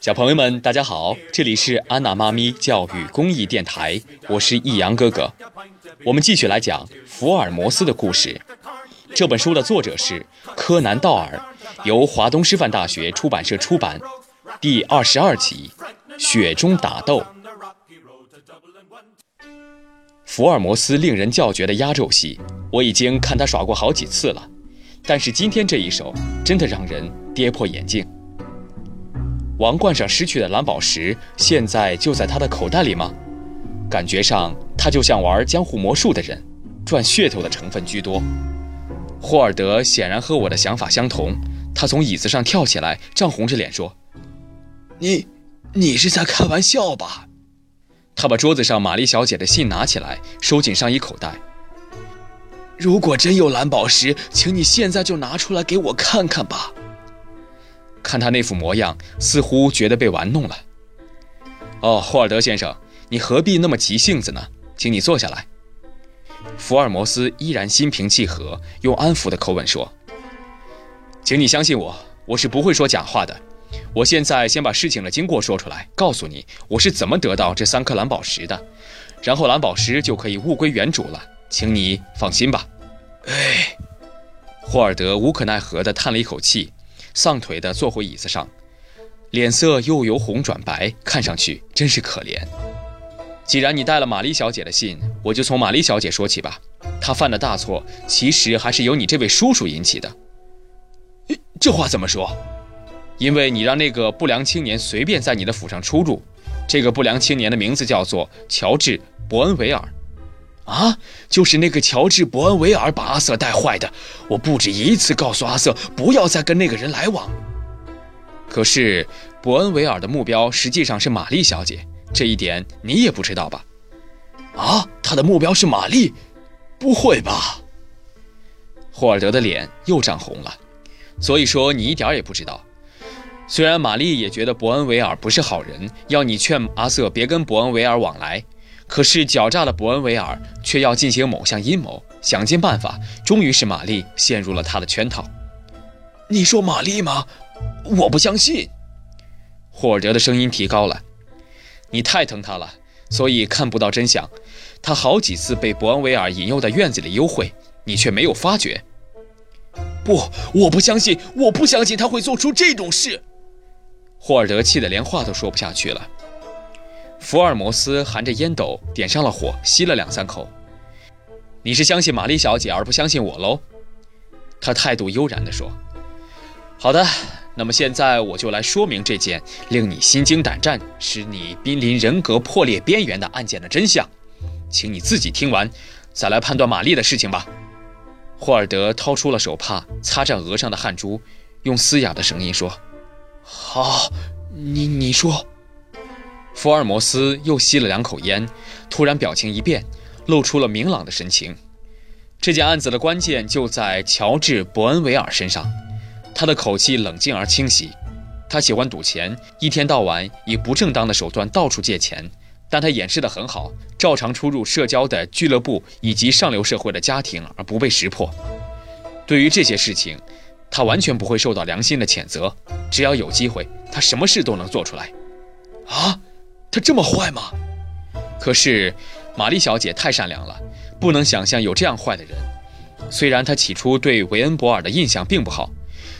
小朋友们，大家好，这里是安娜妈咪教育公益电台，我是易阳哥哥。我们继续来讲福尔摩斯的故事。这本书的作者是柯南·道尔，由华东师范大学出版社出版。第二十二集：雪中打斗。福尔摩斯令人叫绝的压轴戏，我已经看他耍过好几次了，但是今天这一手真的让人跌破眼镜。王冠上失去的蓝宝石，现在就在他的口袋里吗？感觉上他就像玩江湖魔术的人，赚噱头的成分居多。霍尔德显然和我的想法相同，他从椅子上跳起来，涨红着脸说：“你，你是在开玩笑吧？”他把桌子上玛丽小姐的信拿起来，收进上衣口袋。如果真有蓝宝石，请你现在就拿出来给我看看吧。看他那副模样，似乎觉得被玩弄了。哦，霍尔德先生，你何必那么急性子呢？请你坐下来。福尔摩斯依然心平气和，用安抚的口吻说：“请你相信我，我是不会说假话的。”我现在先把事情的经过说出来，告诉你我是怎么得到这三颗蓝宝石的，然后蓝宝石就可以物归原主了，请你放心吧。哎，霍尔德无可奈何地叹了一口气，丧腿地坐回椅子上，脸色又由红转白，看上去真是可怜。既然你带了玛丽小姐的信，我就从玛丽小姐说起吧。她犯的大错，其实还是由你这位叔叔引起的。这话怎么说？因为你让那个不良青年随便在你的府上出入，这个不良青年的名字叫做乔治·伯恩维尔，啊，就是那个乔治·伯恩维尔把阿瑟带坏的。我不止一次告诉阿瑟不要再跟那个人来往。可是伯恩维尔的目标实际上是玛丽小姐，这一点你也不知道吧？啊，他的目标是玛丽？不会吧？霍尔德的脸又涨红了。所以说你一点也不知道。虽然玛丽也觉得伯恩维尔不是好人，要你劝阿瑟别跟伯恩维尔往来，可是狡诈的伯恩维尔却要进行某项阴谋，想尽办法，终于使玛丽陷入了他的圈套。你说玛丽吗？我不相信。霍尔德的声音提高了：“你太疼他了，所以看不到真相。他好几次被伯恩维尔引诱在院子里幽会，你却没有发觉。”不，我不相信，我不相信他会做出这种事。霍尔德气得连话都说不下去了。福尔摩斯含着烟斗，点上了火，吸了两三口。你是相信玛丽小姐而不相信我喽？他态度悠然地说：“好的，那么现在我就来说明这件令你心惊胆战、使你濒临人格破裂边缘的案件的真相，请你自己听完，再来判断玛丽的事情吧。”霍尔德掏出了手帕，擦着额上的汗珠，用嘶哑的声音说。好，你你说。福尔摩斯又吸了两口烟，突然表情一变，露出了明朗的神情。这件案子的关键就在乔治·伯恩维尔身上。他的口气冷静而清晰。他喜欢赌钱，一天到晚以不正当的手段到处借钱，但他掩饰得很好，照常出入社交的俱乐部以及上流社会的家庭，而不被识破。对于这些事情。他完全不会受到良心的谴责，只要有机会，他什么事都能做出来。啊，他这么坏吗？可是，玛丽小姐太善良了，不能想象有这样坏的人。虽然他起初对维恩博尔的印象并不好，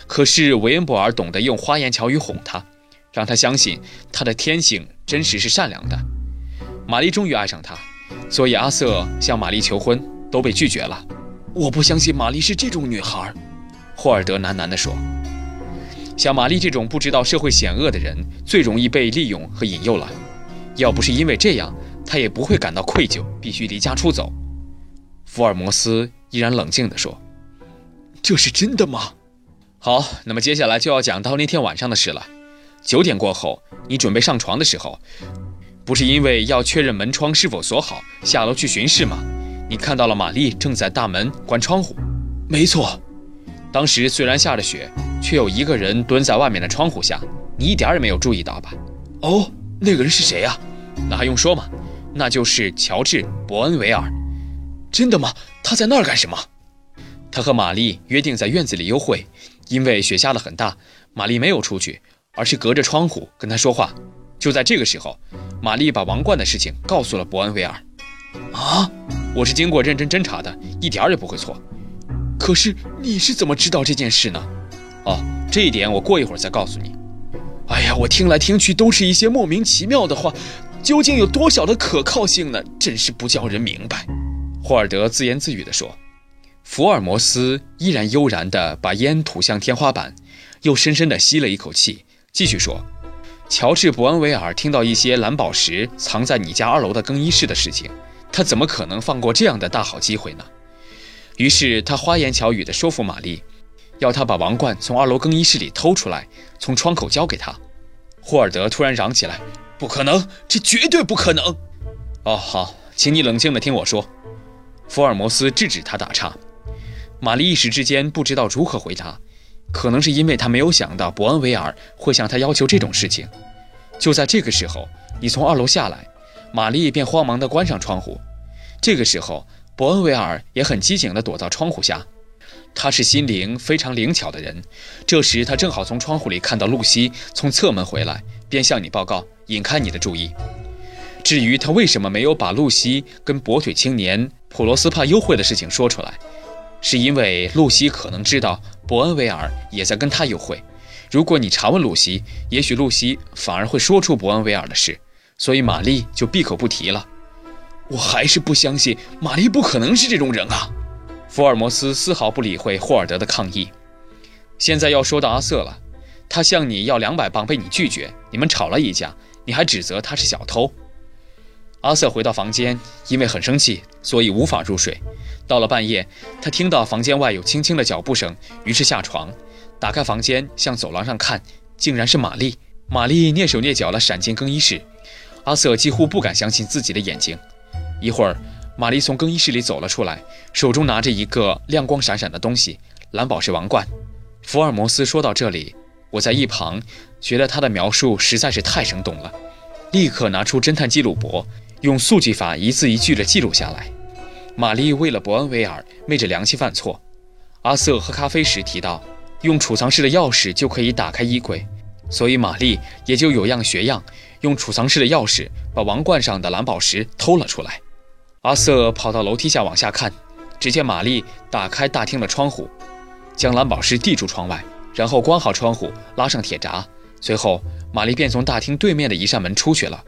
可是维恩博尔懂得用花言巧语哄她，让她相信他的天性真实是善良的。玛丽终于爱上他，所以阿瑟向玛丽求婚都被拒绝了。我不相信玛丽是这种女孩。霍尔德喃喃地说：“像玛丽这种不知道社会险恶的人，最容易被利用和引诱了。要不是因为这样，他也不会感到愧疚，必须离家出走。”福尔摩斯依然冷静地说：“这是真的吗？”好，那么接下来就要讲到那天晚上的事了。九点过后，你准备上床的时候，不是因为要确认门窗是否锁好，下楼去巡视吗？你看到了玛丽正在大门关窗户。没错。当时虽然下着雪，却有一个人蹲在外面的窗户下，你一点也没有注意到吧？哦，那个人是谁呀？那还用说吗？那就是乔治·伯恩维尔。真的吗？他在那儿干什么？他和玛丽约定在院子里幽会，因为雪下的很大，玛丽没有出去，而是隔着窗户跟他说话。就在这个时候，玛丽把王冠的事情告诉了伯恩维尔。啊，我是经过认真侦查的，一点儿也不会错。可是你是怎么知道这件事呢？哦，这一点我过一会儿再告诉你。哎呀，我听来听去都是一些莫名其妙的话，究竟有多少的可靠性呢？真是不叫人明白。霍尔德自言自语地说。福尔摩斯依然悠然地把烟吐向天花板，又深深地吸了一口气，继续说：“乔治·伯恩维尔听到一些蓝宝石藏在你家二楼的更衣室的事情，他怎么可能放过这样的大好机会呢？”于是他花言巧语地说服玛丽，要她把王冠从二楼更衣室里偷出来，从窗口交给他。霍尔德突然嚷起来：“不可能！这绝对不可能！”哦，好，请你冷静地听我说。福尔摩斯制止他打岔。玛丽一时之间不知道如何回答，可能是因为她没有想到伯恩维尔会向她要求这种事情。就在这个时候，你从二楼下来，玛丽便慌忙地关上窗户。这个时候，伯恩维尔也很机警地躲到窗户下。他是心灵非常灵巧的人。这时，他正好从窗户里看到露西从侧门回来，便向你报告，引开你的注意。至于他为什么没有把露西跟跛腿青年普罗斯帕幽会的事情说出来？是因为露西可能知道伯恩维尔也在跟他幽会，如果你查问露西，也许露西反而会说出伯恩维尔的事，所以玛丽就闭口不提了。我还是不相信玛丽不可能是这种人啊！福尔摩斯丝毫不理会霍尔德的抗议。现在要说到阿瑟了，他向你要两百磅被你拒绝，你们吵了一架，你还指责他是小偷。阿瑟回到房间，因为很生气，所以无法入睡。到了半夜，他听到房间外有轻轻的脚步声，于是下床，打开房间向走廊上看，竟然是玛丽。玛丽蹑手蹑脚地闪进更衣室，阿瑟几乎不敢相信自己的眼睛。一会儿，玛丽从更衣室里走了出来，手中拿着一个亮光闪闪的东西——蓝宝石王冠。福尔摩斯说到这里，我在一旁觉得他的描述实在是太生动了，立刻拿出侦探记录簿。用速记法一字一句地记录下来。玛丽为了伯恩维尔昧着良心犯错。阿瑟喝咖啡时提到，用储藏室的钥匙就可以打开衣柜，所以玛丽也就有样学样，用储藏室的钥匙把王冠上的蓝宝石偷了出来。阿瑟跑到楼梯下往下看，只见玛丽打开大厅的窗户，将蓝宝石递出窗外，然后关好窗户，拉上铁闸。随后，玛丽便从大厅对面的一扇门出去了。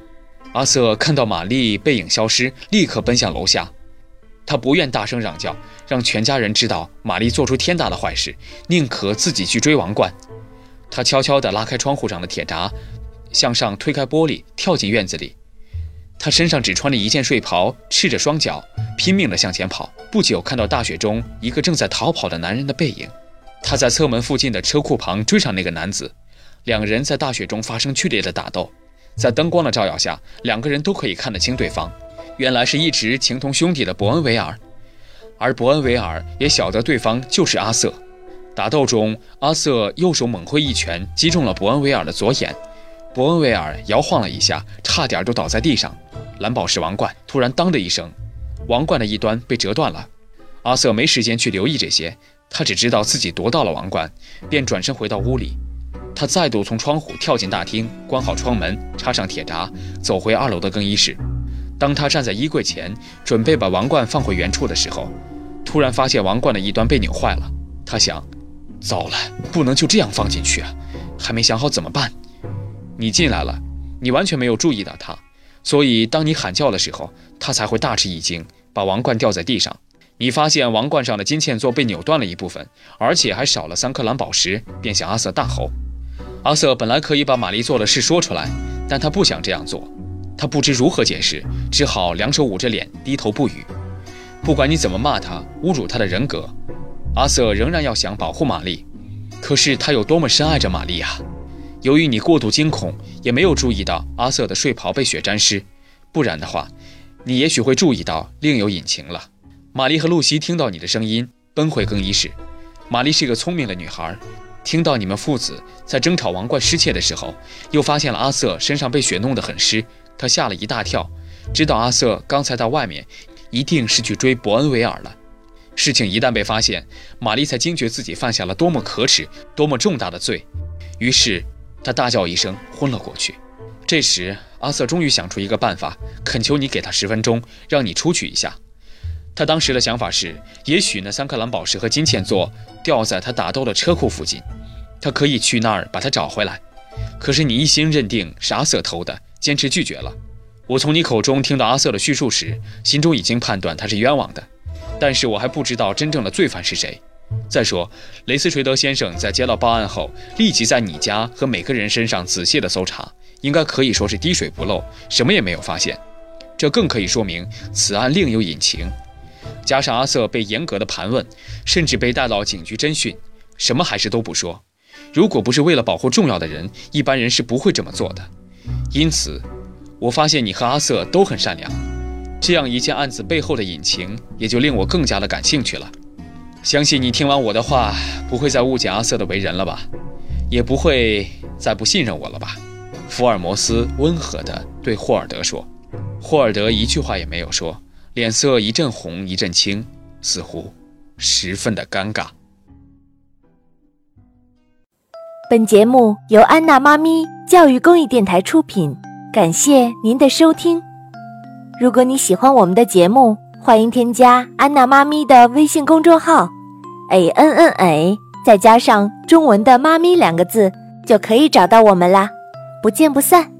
阿瑟看到玛丽背影消失，立刻奔向楼下。他不愿大声嚷叫，让全家人知道玛丽做出天大的坏事，宁可自己去追王冠。他悄悄地拉开窗户上的铁闸，向上推开玻璃，跳进院子里。他身上只穿着一件睡袍，赤着双脚，拼命地向前跑。不久，看到大雪中一个正在逃跑的男人的背影。他在侧门附近的车库旁追上那个男子，两人在大雪中发生剧烈的打斗。在灯光的照耀下，两个人都可以看得清对方。原来是一直情同兄弟的伯恩维尔，而伯恩维尔也晓得对方就是阿瑟。打斗中，阿瑟右手猛挥一拳，击中了伯恩维尔的左眼。伯恩维尔摇晃了一下，差点就倒在地上。蓝宝石王冠突然“当”的一声，王冠的一端被折断了。阿瑟没时间去留意这些，他只知道自己夺到了王冠，便转身回到屋里。他再度从窗户跳进大厅，关好窗门，插上铁闸，走回二楼的更衣室。当他站在衣柜前，准备把王冠放回原处的时候，突然发现王冠的一端被扭坏了。他想：糟了，不能就这样放进去啊！还没想好怎么办。你进来了，你完全没有注意到他，所以当你喊叫的时候，他才会大吃一惊，把王冠掉在地上。你发现王冠上的金嵌座被扭断了一部分，而且还少了三颗蓝宝石，便向阿瑟大吼。阿瑟本来可以把玛丽做的事说出来，但他不想这样做。他不知如何解释，只好两手捂着脸，低头不语。不管你怎么骂他，侮辱他的人格，阿瑟仍然要想保护玛丽。可是他有多么深爱着玛丽啊！由于你过度惊恐，也没有注意到阿瑟的睡袍被雪沾湿，不然的话，你也许会注意到另有隐情了。玛丽和露西听到你的声音，奔回更衣室。玛丽是个聪明的女孩。听到你们父子在争吵王冠失窃的时候，又发现了阿瑟身上被雪弄得很湿，她吓了一大跳，知道阿瑟刚才到外面，一定是去追伯恩维尔了。事情一旦被发现，玛丽才惊觉自己犯下了多么可耻、多么重大的罪。于是，他大叫一声，昏了过去。这时，阿瑟终于想出一个办法，恳求你给他十分钟，让你出去一下。他当时的想法是，也许那三颗蓝宝石和金嵌座掉在他打斗的车库附近，他可以去那儿把它找回来。可是你一心认定是阿瑟偷的，坚持拒绝了。我从你口中听到阿瑟的叙述时，心中已经判断他是冤枉的，但是我还不知道真正的罪犯是谁。再说，雷斯垂德先生在接到报案后，立即在你家和每个人身上仔细的搜查。应该可以说是滴水不漏，什么也没有发现。这更可以说明此案另有隐情。加上阿瑟被严格的盘问，甚至被带到警局侦讯，什么还是都不说。如果不是为了保护重要的人，一般人是不会这么做的。因此，我发现你和阿瑟都很善良，这样一件案子背后的隐情也就令我更加的感兴趣了。相信你听完我的话，不会再误解阿瑟的为人了吧？也不会再不信任我了吧？福尔摩斯温和地对霍尔德说：“霍尔德一句话也没有说，脸色一阵红一阵青，似乎十分的尴尬。”本节目由安娜妈咪教育公益电台出品，感谢您的收听。如果你喜欢我们的节目，欢迎添加安娜妈咪的微信公众号，a n n a，再加上中文的“妈咪”两个字，就可以找到我们啦。不见不散。